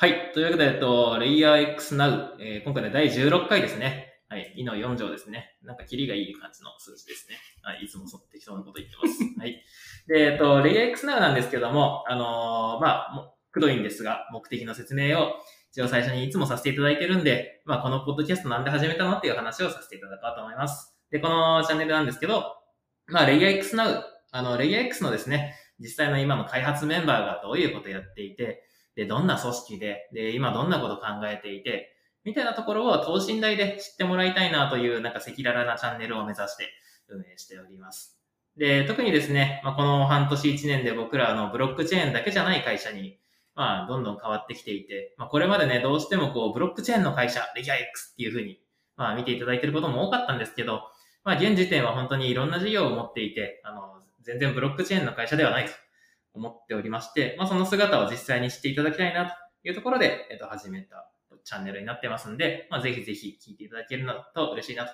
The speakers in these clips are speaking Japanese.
はい。というわけで、えっと、レイヤー X Now、えー今回で第16回ですね。はい。2の4乗ですね。なんか、キリがいい感じの数字ですね。はい。いつもそ適当なこと言ってます。はい。で、えっと、レイヤー X Now なんですけども、あのーまあ、もくどいんですが、目的の説明を一応最初にいつもさせていただいてるんで、まあ、このポッドキャストなんで始めたのっていう話をさせていただこうと思います。で、このチャンネルなんですけど、まあ、レイヤー X Now、あの、レイヤー X のですね、実際の今の開発メンバーがどういうことをやっていて、で、どんな組織で、で、今どんなこと考えていて、みたいなところを等身大で知ってもらいたいなという、なんか赤裸々なチャンネルを目指して運営しております。で、特にですね、まあ、この半年1年で僕らのブロックチェーンだけじゃない会社に、まあ、どんどん変わってきていて、まあ、これまでね、どうしてもこう、ブロックチェーンの会社、レギュラー X っていうふうに、まあ、見ていただいていることも多かったんですけど、まあ、現時点は本当にいろんな事業を持っていて、あの、全然ブロックチェーンの会社ではないと思っておりまして、まあ、その姿を実際に知っていただきたいなというところで、えっと、始めたチャンネルになってますんで、まあ、ぜひぜひ聞いていただけるのと嬉しいなと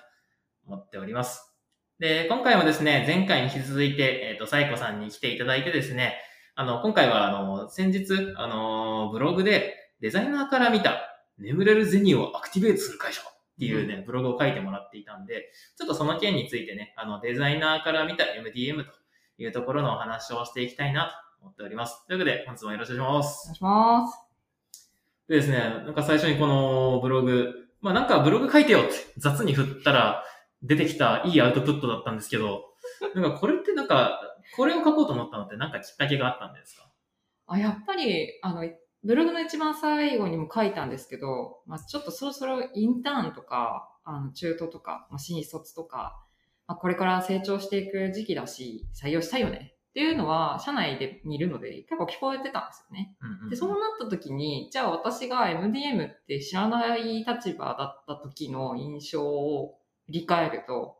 思っております。で、今回もですね、前回に引き続いて、えっと、サイコさんに来ていただいてですね、あの、今回は、あの、先日、あの、ブログでデザイナーから見た眠れる銭をアクティベートする会社っていうね、ブログを書いてもらっていたんで、ちょっとその件についてね、あの、デザイナーから見た MDM というところのお話をしていきたいなと思っております。というわけで、本日もよろしくお願いしますお願。いします。でですね、なんか最初にこのブログ、まあなんかブログ書いてよって雑に振ったら出てきたいいアウトプットだったんですけど、なんかこれってなんか、これを書こうと思ったのってなんかきっかけがあったんですか？あ、やっぱり、あの、ブログの一番最後にも書いたんですけど、まあ、ちょっとそろそろインターンとか、あの、中途とか、まあ、新卒とか、まあ、これから成長していく時期だし、採用したいよねっていうのは、社内でにいるので、結構聞こえてたんですよね。うんうんで、そうなった時に、じゃあ私が MDM って知らない立場だった時の印象を振り返ると、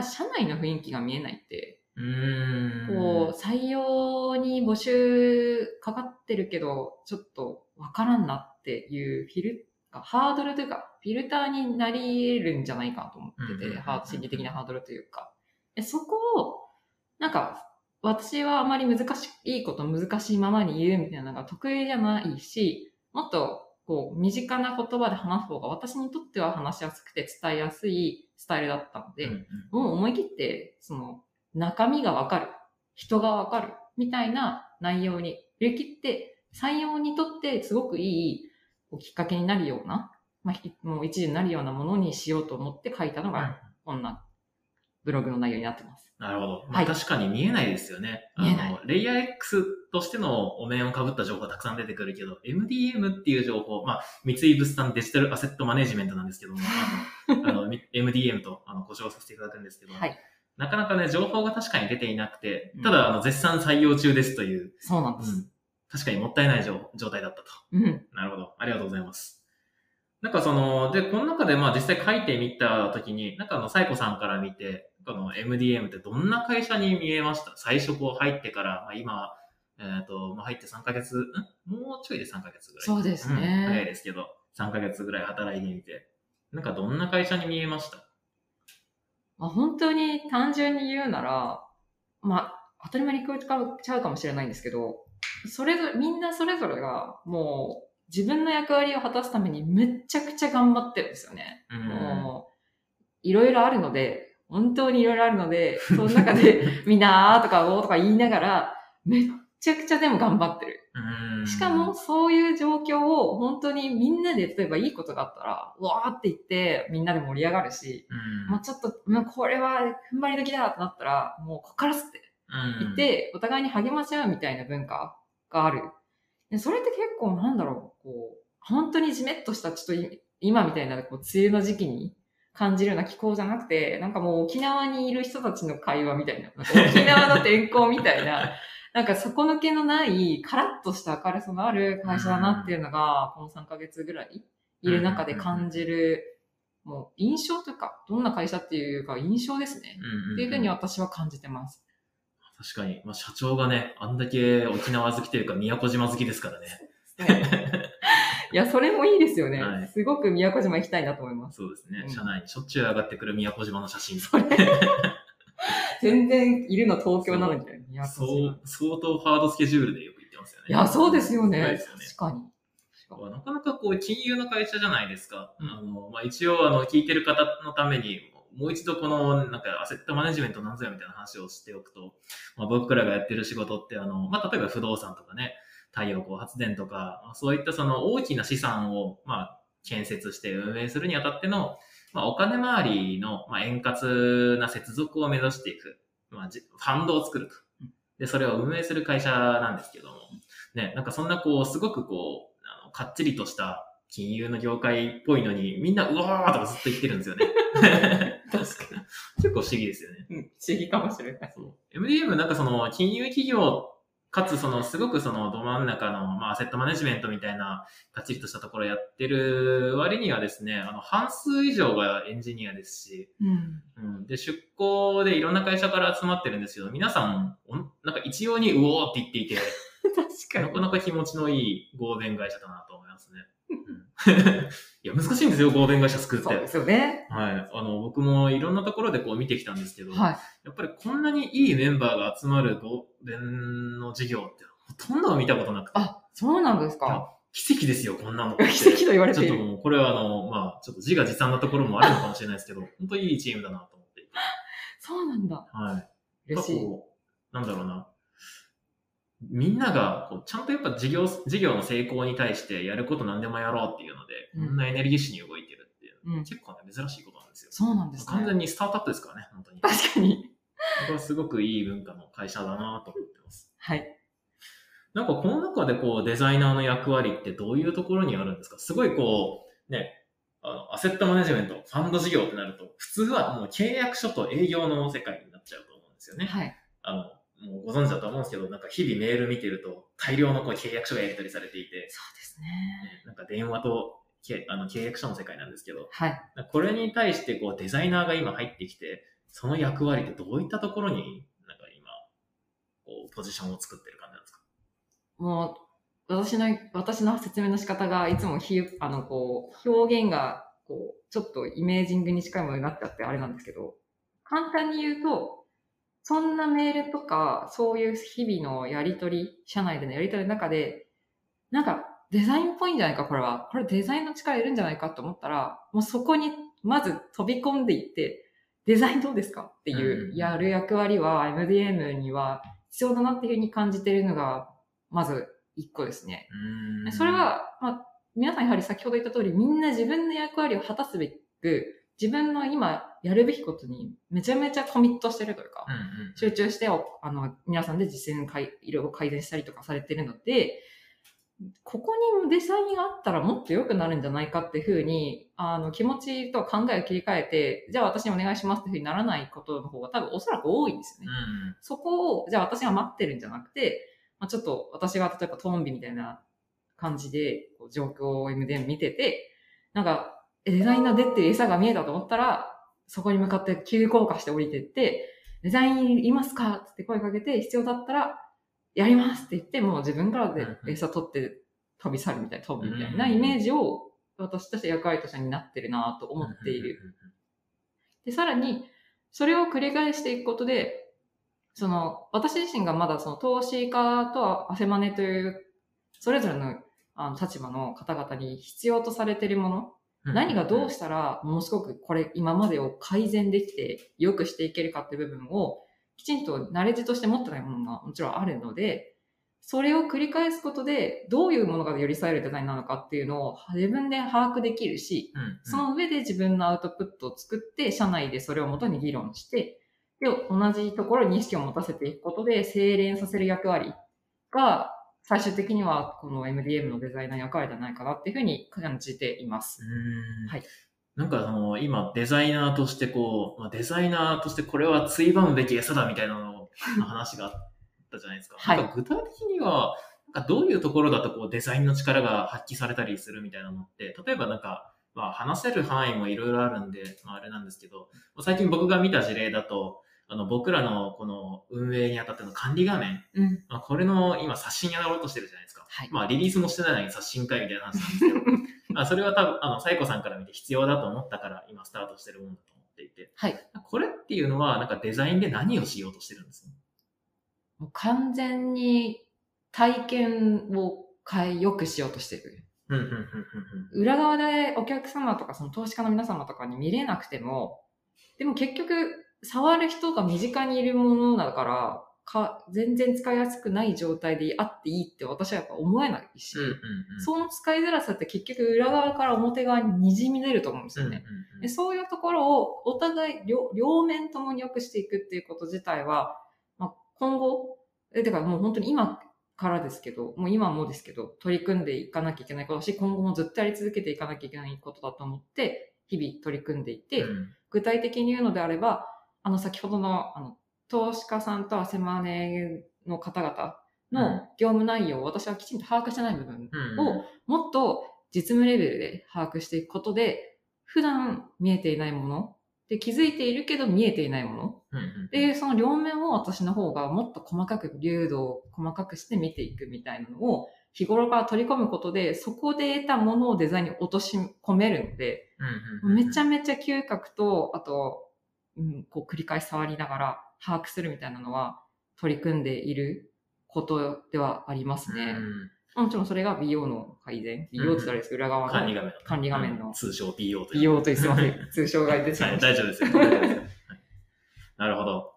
社内の雰囲気が見えないって、うーん。こう、採用に募集かかってるけど、ちょっとわからんなっていうフィル、ハードルというか、フィルターになり得るんじゃないかなと思ってて、うんうんうんうんハード、心理的なハードルというか。でそこを、なんか、私はあまり難しい、いいこと難しいままに言うみたいなのが得意じゃないし、もっと、こう、身近な言葉で話す方が私にとっては話しやすくて伝えやすいスタイルだったので、うんうん。もう思い切って、その、中身がわかる、人がわかる、みたいな内容に振り切って、採用にとってすごくいいきっかけになるような、まあ、ひもう一時になるようなものにしようと思って書いたのうんが、こんなブログの内容になってます。なるほど。まあ、はい確かに見えないですよね。あ見えないの、レイヤー X としてのお面をかぶった情報がたくさん出てくるけど、MDM っていう情報、まあ、三井物産デジタルアセットマネジメントなんですけども、あの、あのみ MDM とあの故障させていただくんですけど、はい。なかなかね、情報が確かに出ていなくてうん、ただ、あの、絶賛採用中ですという、そうなんです。うん、確かにもったいない状状態だったと。うん。なるほど。ありがとうございます。なんかその、で、この中でまあ実際書いてみたときに、なんかあの、サイコさんから見て、この MDM ってどんな会社に見えました？最初こう入ってから、まあ今、えっ、と、まあ入って3ヶ月、ん？もうちょいで3ヶ月ぐらい。そうですね。ん。早いですけど、3ヶ月ぐらい働いてみて、なんかどんな会社に見えました？まあ、本当に単純に言うなら、まあ、当たり前に聞こえちゃうかもしれないんですけど、それぞれ、みんなそれぞれが、もう、自分の役割を果たすためにめっちゃくちゃ頑張ってるんですよね。うんもう、いろいろあるので、本当にいろいろあるので、その中でみんなあーとかおーとか言いながら、めっちゃくちゃでも頑張ってる。うんしかも、そういう状況を本当にみんなで、例えばいいことがあったら、うわーって言ってみんなで盛り上がるし、うんもうちょっと、もうこれは踏ん張り時だってなったら、もうここからっすってうん言って、お互いに励まし合うみたいな文化がある。でそれって結構なんだろう、こう、本当にじめっとした、ちょっとい今みたいな、こう、梅雨の時期に感じるような気候じゃなくて、なんかもう沖縄にいる人たちの会話みたいな、な沖縄の天候みたいな、なんか底抜けのない、カラッとした明るさのある会社だなっていうのが、この3ヶ月ぐらいいる中で感じる、もう印象というか、どんな会社っていうか印象ですね。うんっていうふうに私は感じてます。確かに、まあ、社長がね、あんだけ沖縄好きというか宮古島好きですからね。いや、それもいいですよね。はいすごく宮古島行きたいなと思います。そうですね。うん社内にしょっちゅう上がってくる宮古島の写真。全然いるの東京なのにそ島。う、相当ハードスケジュールでよく言ってますよね。いや、そうですよね。よね確かに。か。なかなかこう、金融の会社じゃないですか。うんあの、まあ、一応、あの、聞いてる方のために、もう一度この、なんか、アセットマネジメントなんぞやみたいな話をしておくと、まあ、僕らがやってる仕事って、あの、まあ、例えば不動産とかね、太陽光発電とか、そういったその大きな資産を、まあ、建設して運営するにあたっての、まあ、お金回りの、まあ、円滑な接続を目指していく、まあ、じファンドを作ると。で、それを運営する会社なんですけども、ね、なんかそんなこう、すごくこう、あのかっちりとした金融の業界っぽいのに、みんなうわーとかずっと言ってるんですよね。確かに。結構不思議ですよね。うん、不思議かもしれない。そう MDM なんかその金融企業かつそのすごくそのど真ん中のまあアセットマネジメントみたいなかっちりとしたところやってる割にはですね、あの半数以上がエンジニアですし、うん。うん、で出向でいろんな会社から集まってるんですけど、皆さんおんなんか一様にうおーって言っていて、確なかなか気持ちのいい合弁会社だなと思いますね。う んいや、難しいんですよ、合弁会社作って。そうですよね。はい。あの、僕もいろんなところでこう見てきたんですけど、はい。やっぱりこんなにいいメンバーが集まる合弁の授業ってほとんど見たことなくて、あ、そうなんですか。奇跡ですよ、こんなの。奇跡と言われちょっと。もうこれはあの、まあ、ちょっと自画自賛なところもあるのかもしれないですけど、本当にいいチームだなと思っていて。そうなんだ。はい。嬉しい。なんだろうな。みんながこうちゃんとやっぱ事業、事業の成功に対してやること何でもやろうっていうので、うんこんなエネルギッシュに動いてるっていう、うん。結構ね、珍しいことなんですよ。そうなんです完全ね。にスタートアップですからね、本当に。確かに。僕はすごくいい文化の会社だなと思ってます。はい。なんかこの中でこうデザイナーの役割ってどういうところにあるんですか？すごいこう、ね、あの、アセットマネジメント、ファンド事業ってなると、普通はもう契約書と営業の世界になっちゃうと思うんですよね。はい。あの、もうご存知だと思うんですけど、なんか日々メール見てると大量のこう契約書がやり取りされていて、そうですね。ねなんか電話とけあの契約書の世界なんですけど、はい。これに対してこうデザイナーが今入ってきて、その役割ってどういったところになんか今、こうポジションを作ってる感じなんですか？もう、私の、私の説明の仕方が、いつもひ、あの、こう、表現が、こう、ちょっとイメージングに近いものになっちゃってあれなんですけど、簡単に言うと、そんなメールとか、そういう日々のやりとり、社内でのやりとりの中で、なんか、デザインっぽいんじゃないか、これは。これデザインの力いるんじゃないかと思ったら、もうそこに、まず飛び込んでいって、デザインどうですか？っていうう、やる役割は MDM には必要だなっていうふうに感じているのが、まず一個ですね。それ、は、まあ、皆さんやはり先ほど言った通り、みんな自分の役割を果たすべく、自分の今やるべきことにめちゃめちゃコミットしてるというか、うんうん、集中して、おあの、皆さんで実践かい、いろいろ改善したりとかされてるので、ここにデザインがあったらもっと良くなるんじゃないかっていうふうに、あの、気持ちと考えを切り替えて、じゃあ私にお願いしますっていうふうにならないことの方が多分おそらく多いんですよね。うんそこを、じゃあ私が待ってるんじゃなくて、まあ、ちょっと私が例えばトンビみたいな感じで、こう状況を MDM 見てて、なんか、えデザイナー出ってる餌が見えたと思ったら、そこに向かって急降下して降りてって、デザインいますか？って声かけて、必要だったら、やりますって言って、もう自分からで餌取って飛び去るみたいな、飛ぶみたいうんなイメージを私として役割としてになってるなと思っている。。で、さらに、それを繰り返していくことで、その、私自身がまだその投資家とアセマネという、それぞれのあの立場の方々に必要とされているもの、うん何がどうしたらものすごくこれ今までを改善できて良くしていけるかって部分をきちんとナレッジとして持ってないものがもちろんあるので、それを繰り返すことでどういうものが寄り添えるデザインなのかっていうのを自分で把握できるし、うんうん。その上で自分のアウトプットを作って、社内でそれをもとに議論して、で、同じところに意識を持たせていくことで、精錬させる役割が、最終的にはこの MDM のデザイナー役割じゃないかなっていうふうに感じています。はいなんかあの、今デザイナーとしてこう、まあ、デザイナーとしてこれはついばむべき餌だみたいなのの話があったじゃないですか。はいなんか具体的には、なんかどういうところだとこうデザインの力が発揮されたりするみたいなのって、例えばなんか、まあ話せる範囲もいろいろあるんで、まああれなんですけど、最近僕が見た事例だと、あの僕らのこの運営にあたっての管理画面、うん。まあ、これの今刷新やろうとしてるじゃないですか。はい。まあリリースもしてないのに刷新会みたいな話なんですけど、ま あそれは多分、あの、サイコさんから見て必要だと思ったから今スタートしてるものだと思っていて、はい。これっていうのはなんかデザインで何をしようとしてるんですか？もう完全に体験を変え、良くしようとしてる。うんうんうんうん裏側でお客様とかその投資家の皆様とかに見れなくても、でも結局、触る人が身近にいるものだから、か全然使いやすくない状態であっていいって私はやっぱ思えないし、うんうんうん。その使いづらさって結局裏側から表側に滲み出ると思うんですよね。でそういうところをお互い両両面ともに良くしていくっていうこと自体は、まあ、今後、えてかもう本当に今からですけど、もう今もですけど、取り組んでいかなきゃいけないことだし、今後もずっとやり続けていかなきゃいけないことだと思って、日々取り組んでいて、うん。具体的に言うのであれば、あの先ほどのあの投資家さんとアセマネの方々の業務内容を私はきちんと把握してない部分うん。をもっと実務レベルで把握していくことで、普段見えていないもの、で気づいているけど見えていないもの、で、その両面を私の方がもっと細かく、流度を細かくして見ていくみたいなのを日頃から取り込むことで、そこで得たものをデザインに落とし込めるので、めちゃめちゃ嗅覚と、あと、うん、こう繰り返し触りながら把握するみたいなのは取り組んでいることではありますね。うんもちろんそれが美容の改善。美容って言ったらあれですけど、裏側の管理画面の管理画面のうん通称 PO という美容というすいません。通称が出てしまはいい、ました。大丈夫ですよ。大丈夫ですよはいなるほど。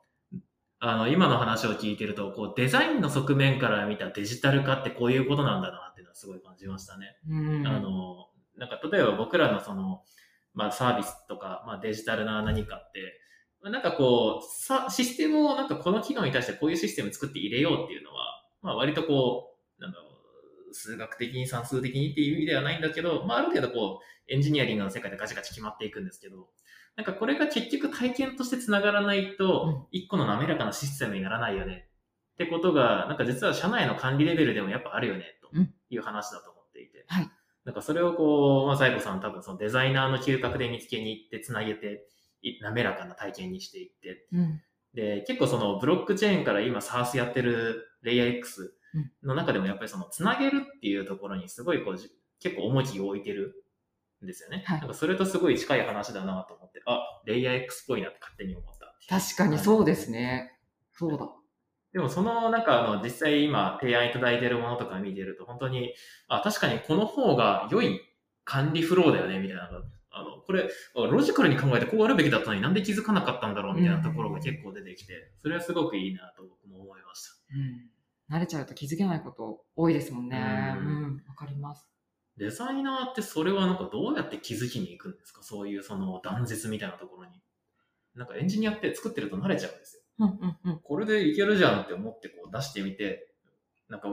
あの、今の話を聞いてると、こう、デザインの側面から見たデジタル化ってこういうことなんだなっていうのはすごい感じましたね。うん。あの、なんか例えば僕らのその、まあサービスとか、まあデジタルな何かって、まあなんかこう、さ、システムをなんかこの機能に対してこういうシステム作って入れようっていうのは、まあ割とこう、なんだろう、数学的に算数的にっていう意味ではないんだけど、まあある程度こう、エンジニアリングの世界でガチガチ決まっていくんですけど、なんかこれが結局体験として繋がらないと、一個の滑らかなシステムにならないよねってことが、なんか実は社内の管理レベルでもやっぱあるよね、という話だと思っていて。はい。なんかそれをこう、まあ、サイコさん多分そのデザイナーの嗅覚で見つけに行って繋げて、い滑らかな体験にしていって。うん。で、結構そのブロックチェーンから今 SARS やってるレイヤー X の中でもやっぱりその繋げるっていうところにすごいこうじ結構重きを置いてるんですよね。はいなんかそれとすごい近い話だなと思って、あ、レイヤー X っぽいなって勝手に思った。確かにそうですね。そうだ。でもそのなんかあの実際今提案いただいてるものとか見てると本当に、あ、確かにこの方が良い管理フローだよね、みたいな。あの、これ、ロジカルに考えてこうあるべきだったのになんで気づかなかったんだろうみたいなところが結構出てきて、それはすごくいいなと僕も思いました。うん。慣れちゃうと気づけないこと多いですもんね。ううんん。わかります。デザイナーってそれはなんかどうやって気づきに行くんですか？そういうその断絶みたいなところに。なんかエンジニアって作ってると慣れちゃうんですよ。うんうんうん。これでいけるじゃんって思ってこう出してみて、なんか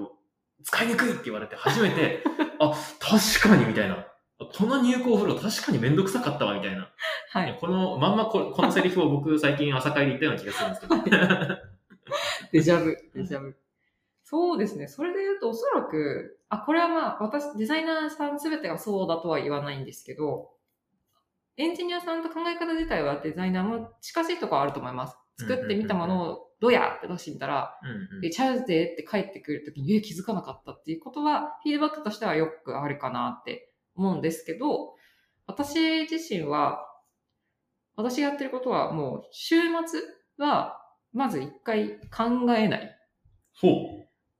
使いにくいって言われて初めて、あ、確かにみたいな。この入稿フロー確かにめんどくさかったわみたいな。はい。このまんまここのセリフを僕最近朝会で言ったような気がするんですけど。デジャブ、デジャブ。そうですね。それで言うと、おそらく、あ、これはまあ、私、デザイナーさんすべてがそうだとは言わないんですけど、エンジニアさんと考え方自体はデザイナーも近しいところはあると思います。作ってみたものを、どうやって出してみたら、うんうんえ、ちゃうでって帰ってくるときに、え、気づかなかったっていうことは、フィードバックとしてはよくあるかなって思うんですけど、私自身は、私がやってることはもう、週末は、まず一回考えない。ほ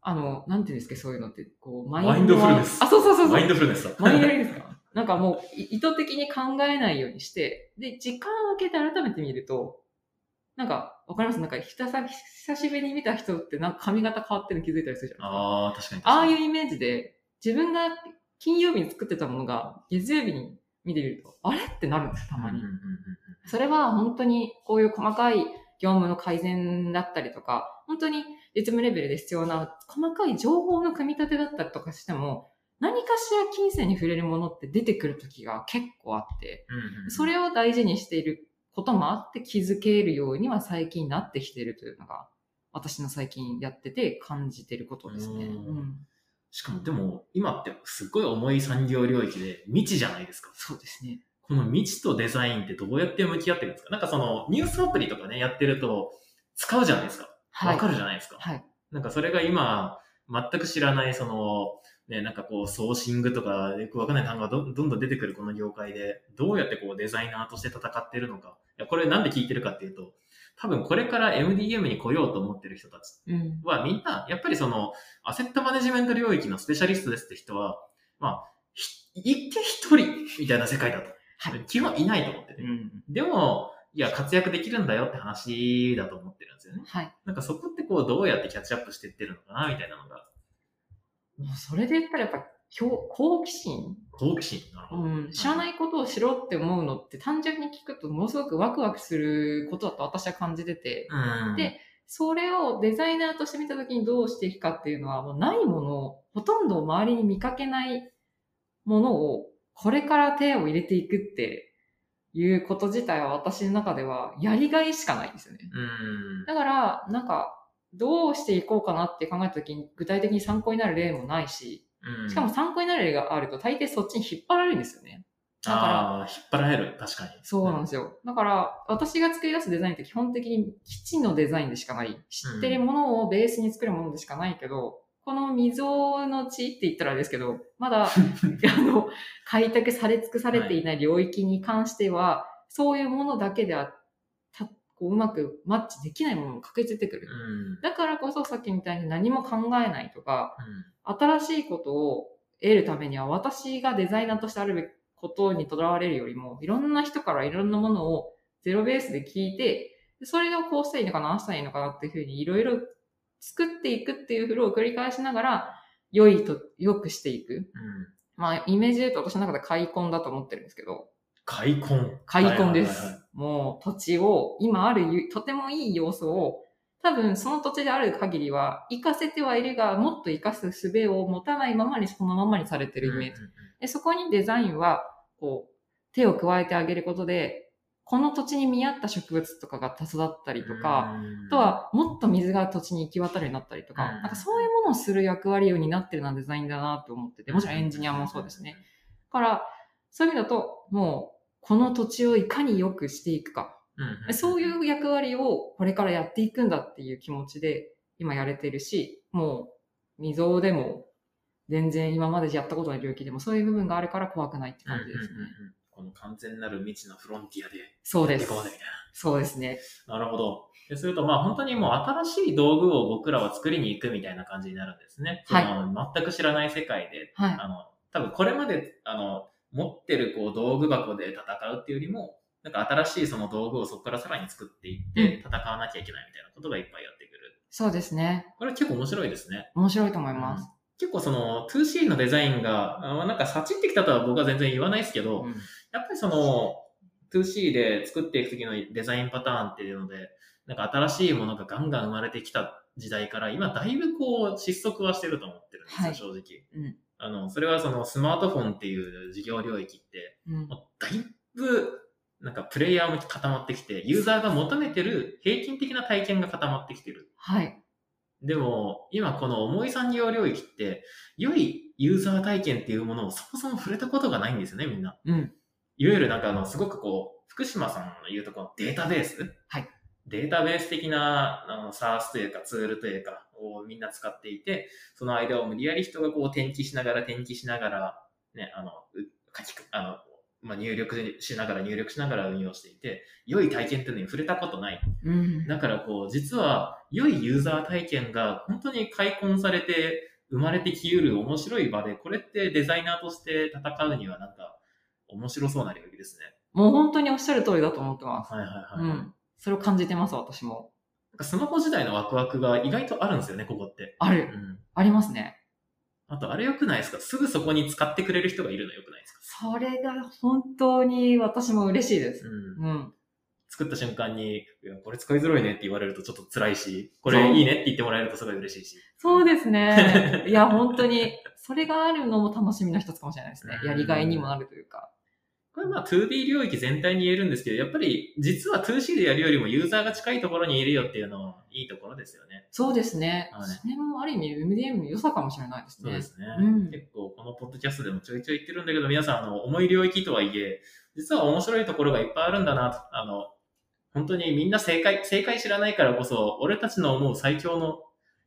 あの、なんていうんですか、そういうのって、こう、ママインドフルネスあ、そうそうそうう。そう。マインドフルネスだ。マインドフルネスか。なんかもう、い意図的に考えないようにして、で、時間を空けて改めて見ると、なんか、わかります？なんか、久さ久しぶりに見た人って、なんか髪型変わってるの気づいたりするじゃないですか。ああ、確かに確ああ。いうイメージで、自分が金曜日に作ってたものが月曜日に見てみると、あれ？ってなるんです、たまに。それは本当にこういう細かい業務の改善だったりとか、本当に実務レベルで必要な細かい情報の組み立てだったりとかしても、何かしら金銭に触れるものって出てくる時が結構あって、それを大事にしていることもあって気づけるようには最近なってきているというのが、私の最近やってて感じてることですね。うんうんしかもでも、今ってすっごい重い産業領域で未知じゃないですか。そうですね。この未知とデザインってどうやって向き合ってるんですかなんかそのニュースアプリとかね、やってると使うじゃないですか。はい。わかるじゃないですか。はい。なんかそれが今、全く知らない、その、ね、なんかこう、ソーシングとか、よくわかんない単語がどどんどん出てくるこの業界で、どうやってこうデザイナーとして戦ってるのか。いや、これなんで聞いてるかっていうと、多分これから MDM に来ようと思ってる人たちうん。はみんな、やっぱりその、アセットマネジメント領域のスペシャリストですって人は、まあ、ひ一見一人みたいな世界だと。はい基本いないと思ってて。うん。でも、いや、活躍できるんだよって話だと思ってるんですよね。はい。なんかそこってこう、どうやってキャッチアップしていってるのかな、みたいなのが、もうそれで言ったらやっぱ、好好奇心？好奇心？なるほど。うん、知らないことを知ろうって思うのって単純に聞くとものすごくワクワクすることだと私は感じてて、うん。でそれをデザイナーとして見たときにどうしていくかっていうのは、もうないものを、ほとんど周りに見かけないものを、これから手を入れていくっていうこと自体は私の中ではやりがいしかないんですよね。うん。だから、なんか、どうしていこうかなって考えたときに具体的に参考になる例もないし、うんしかも参考になる例があると大抵そっちに引っ張られるんですよね。だから引っ張られる。確かに。そうなんですよ。だから、私が作り出すデザインって基本的に基地のデザインでしかない。知ってるものをベースに作るものでしかないけど、この未曾有の地って言ったらあれですけど、まだ、あの、開拓され尽くされていない領域に関しては、そういうものだけでは、たこううまくマッチできないものも確実に出てくる。うん。だからこそさっきみたいに何も考えないとか、うん新しいことを得るためには私がデザイナーとしてあるべきことにとらわれるよりも、いろんな人からいろんなものをゼロベースで聞いて、でそれをこうしたらいいのかな、ああしたらいいのかなっていうふうにいろいろ作っていくっていうフローを繰り返しながら、良いと、良くしていく。うん。まあ、イメージで言うと私の中で開墾だと思ってるんですけど、開墾。開墾です。はいはいはいはいもう土地を、今あるゆとてもいい要素を、多分その土地である限りは、活かせてはいるが、もっと活かす術を持たないままにそのままにされてるイメージ。うんうんでそこにデザインは、こう、手を加えてあげることで、この土地に見合った植物とかが育ったりとか、うんあと、は、もっと水が土地に行き渡るようになったりとか、うんなんかそういうものをする役割を担ってるなデザインだなと思ってて、もちろんエンジニアもそうですね。。だから、そういう意味だと、もう、この土地をいかに良くしていくか。うんんそういう役割をこれからやっていくんだっていう気持ちで今やれてるし、もう未曾有でも全然今までやったことない領域でもそういう部分があるから怖くないって感じですね。うんうんうんうんこの完全なる未知のフロンティアでそうですそうですね。な。なるほど。ですると、まあ本当にもう新しい道具を僕らは作りに行くみたいな感じになるんですね。はい全く知らない世界で、はい。あの、多分これまで、あの、持ってるこう道具箱で戦うっていうよりも、なんか新しいその道具をそこからさらに作っていって戦わなきゃいけないみたいなことがいっぱいやってくる。そうですね。これ結構面白いですね。面白いと思います。結構その 2C のデザインが、あなんかサチってきたとは僕は全然言わないですけど、うんやっぱりその 2C で作っていく時のデザインパターンっていうので、なんか新しいものがガンガン生まれてきた時代から、今だいぶこう失速はしてると思ってるんですよ、はい正直。うんあの、それはそのスマートフォンっていう事業領域って、うんもうだいぶなんかプレイヤーも固まってきて、ユーザーが求めてる平均的な体験が固まってきてる。はい。でも、今この重い産業領域って、良いユーザー体験っていうものをそもそも触れたことがないんですよね、みんな。うん。いわゆるなんかあの、すごくこう、福島さんの言うとこのデータベースはい。データベース的なあの SARS というかツールというかをみんな使っていて、その間を無理やり人がこう転記しながら転記しながら、ね、あの、う書き、あの、まあ、入力しながら入力しながら運用していて、良い体験っていうのに触れたことない。うん。だからこう、実は良いユーザー体験が本当に開墾されて生まれてきうる面白い場で、これってデザイナーとして戦うにはなんか面白そうな領域ですね。もう本当におっしゃる通りだと思ってます。はいはいはい。うん。それを感じてます、私も。かスマホ時代のワクワクが意外とあるんですよね、ここって。ある。うん。ありますね。あと、あれ良くないですか？すぐそこに使ってくれる人がいるの良くないですか？それが本当に私も嬉しいです。うん。うん。作った瞬間に、いや、これ使いづらいねって言われるとちょっと辛いし、これいいねって言ってもらえるとすごい嬉しいし。そうですね。いや、本当に、それがあるのも楽しみの一つかもしれないですね。うんやりがいにもなるというか。これまあ 2D 領域全体に言えるんですけど、やっぱり実は 2C でやるよりもユーザーが近いところにいるよっていうのはいいところですよね。そうですね。はいそれもある意味 MDM の良さかもしれないですね。そうですね。うん結構このポッドキャストでもちょいちょい言ってるんだけど、皆さんあの重い領域とはいえ、実は面白いところがいっぱいあるんだなと。あの、本当にみんな正解、正解知らないからこそ、俺たちの思う最強の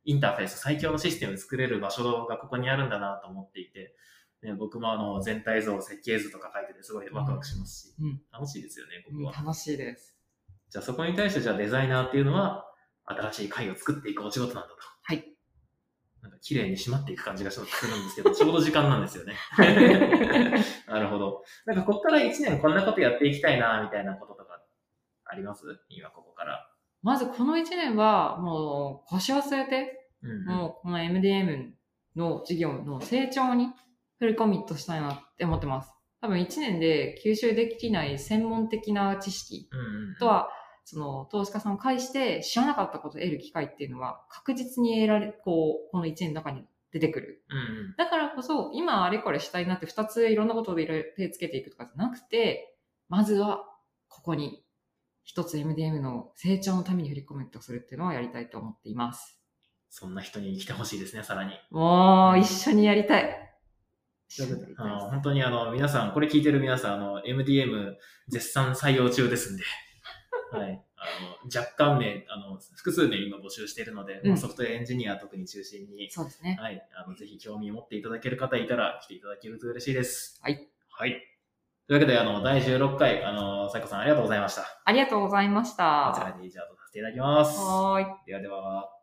インターフェース、最強のシステムを作れる場所がここにあるんだなと思っていて、ね、僕もあの全体像、設計図とか書いててすごいワクワクしますし、うん楽しいですよね、うん僕は。楽しいです。じゃあそこに対してじゃあデザイナーっていうのは新しい回を作っていくお仕事なんだと。はい。なんか綺麗に締まっていく感じがするんですけど、ちょうど時間なんですよね。なるほど。なんかこっから1年こんなことやっていきたいな、みたいなこととかあります？今ここから。まずこの1年は、もう腰を据えて、うんうんもうこの MDM の事業の成長にフルコミットしたいなって思ってます。多分1年で吸収できない専門的な知識とは、その投資家さんを介して知らなかったことを得る機会っていうのは確実に得られ、こう、この1年の中に出てくる。うんうんだからこそ、今あれこれしたいなって2ついろんなことでいろいろ手つけていくとかじゃなくて、まずはここに一つ MDM の成長のために振りコメントするっていうのをやりたいと思っています。そんな人に来てほしいですね、さらに。もう一緒にやりたい。あの本当にあの、皆さん、これ聞いてる皆さん、あの、MDM 絶賛採用中ですんで、はい。あの、若干名、あの、複数名今募集しているので、うんまあソフトウェアエンジニア特に中心に、そうですね。はい。あの、ぜひ興味を持っていただける方いたら来ていただけると嬉しいです。はい。はい。というわけで、あの、第16回、あの、サイコさんありがとうございました。ありがとうございました。こちらで以上とさせていただきます。はーい。ではでは。